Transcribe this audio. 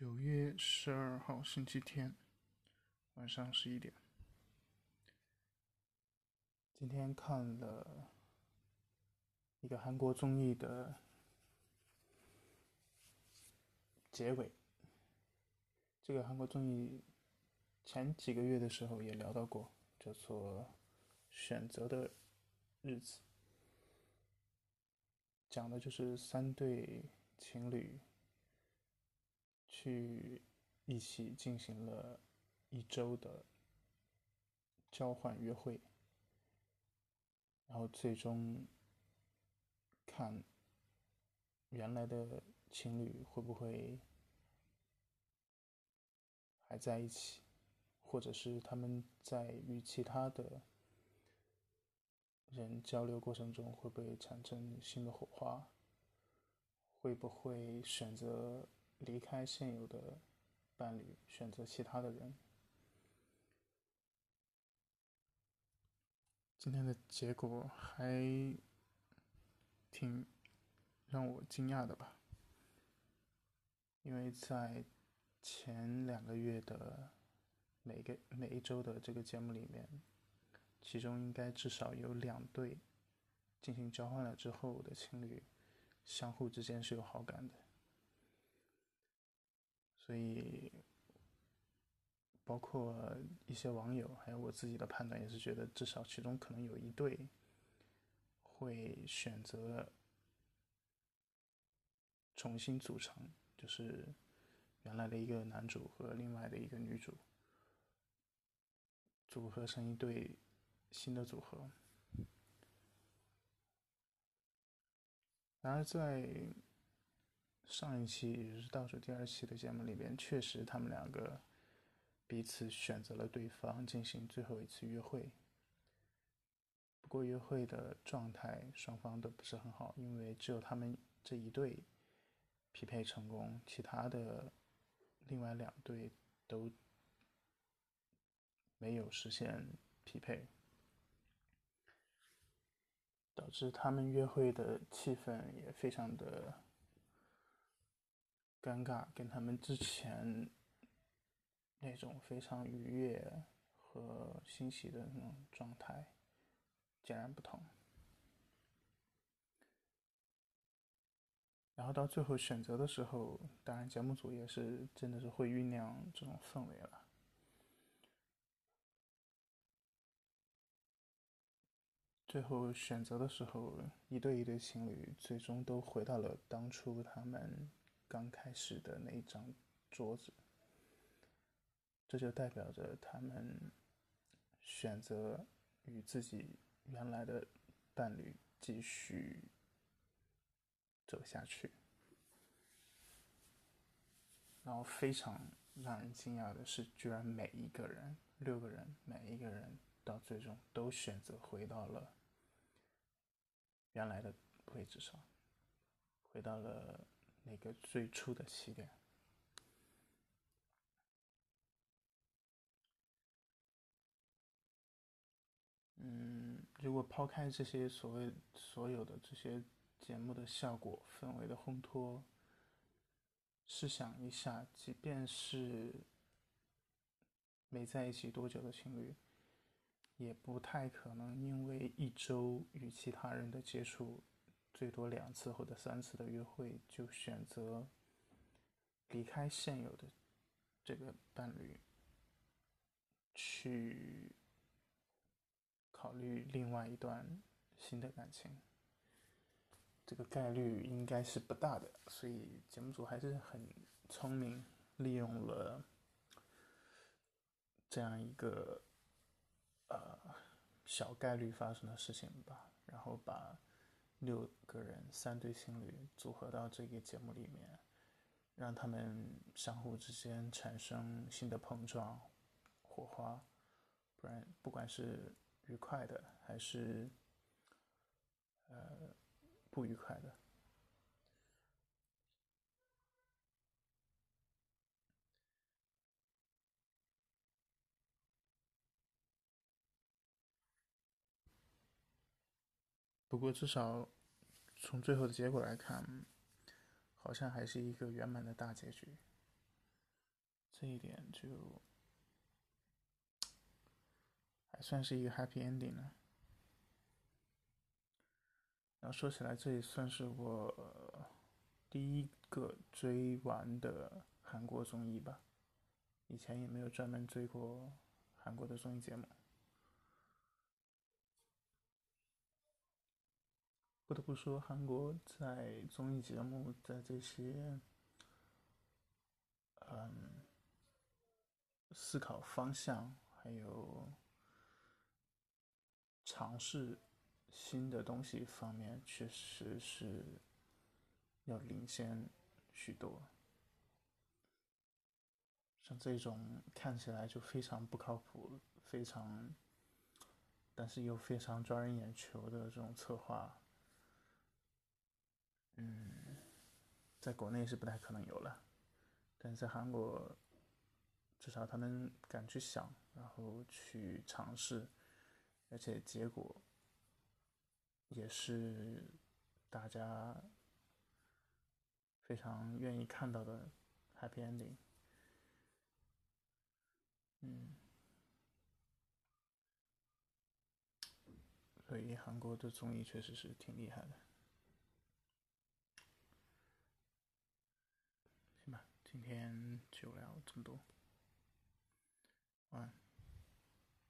九月十二号星期天晚上十一点，今天看了一个韩国综艺的结尾。这个韩国综艺前几个月的时候也聊到过，叫做《选择的日子》，讲的就是三对情侣。去一起进行了一周的交换约会，然后最终看原来的情侣会不会还在一起，或者是他们在与其他的人交流过程中会不会产生新的火花，会不会选择。离开现有的伴侣，选择其他的人。今天的结果还挺让我惊讶的吧？因为在前两个月的每个每一周的这个节目里面，其中应该至少有两对进行交换了之后的情侣，相互之间是有好感的。所以，包括一些网友，还有我自己的判断，也是觉得至少其中可能有一对会选择重新组成，就是原来的一个男主和另外的一个女主组合成一对新的组合。然而在。上一期也就是倒数第二期的节目里边，确实他们两个彼此选择了对方进行最后一次约会。不过约会的状态双方都不是很好，因为只有他们这一对匹配成功，其他的另外两对都没有实现匹配，导致他们约会的气氛也非常的。尴尬，跟他们之前那种非常愉悦和欣喜的那种状态截然不同。然后到最后选择的时候，当然节目组也是真的是会酝酿这种氛围了。最后选择的时候，一对一对情侣最终都回到了当初他们。刚开始的那一张桌子，这就代表着他们选择与自己原来的伴侣继续走下去。然后非常让人惊讶的是，居然每一个人，六个人，每一个人到最终都选择回到了原来的位置上，回到了。那个最初的起点。嗯，如果抛开这些所谓所有的这些节目的效果、氛围的烘托，试想一下，即便是没在一起多久的情侣，也不太可能因为一周与其他人的接触。最多两次或者三次的约会，就选择离开现有的这个伴侣，去考虑另外一段新的感情。这个概率应该是不大的，所以节目组还是很聪明，利用了这样一个呃小概率发生的事情吧，然后把。六个人，三对情侣组合到这个节目里面，让他们相互之间产生新的碰撞、火花，不然不管是愉快的还是呃不愉快的。不过，至少从最后的结果来看，好像还是一个圆满的大结局。这一点就还算是一个 happy ending 呢。然后说起来，这也算是我第一个追完的韩国综艺吧。以前也没有专门追过韩国的综艺节目。不得不说，韩国在综艺节目在这些，嗯，思考方向还有尝试。新的东西方面确实是要领先许多，像这种看起来就非常不靠谱、非常，但是又非常抓人眼球的这种策划，嗯，在国内是不太可能有了，但是在韩国，至少他们敢去想，然后去尝试，而且结果。也是大家非常愿意看到的 happy ending。嗯，所以韩国的综艺确实是挺厉害的。行吧，今天就聊这么多，晚安。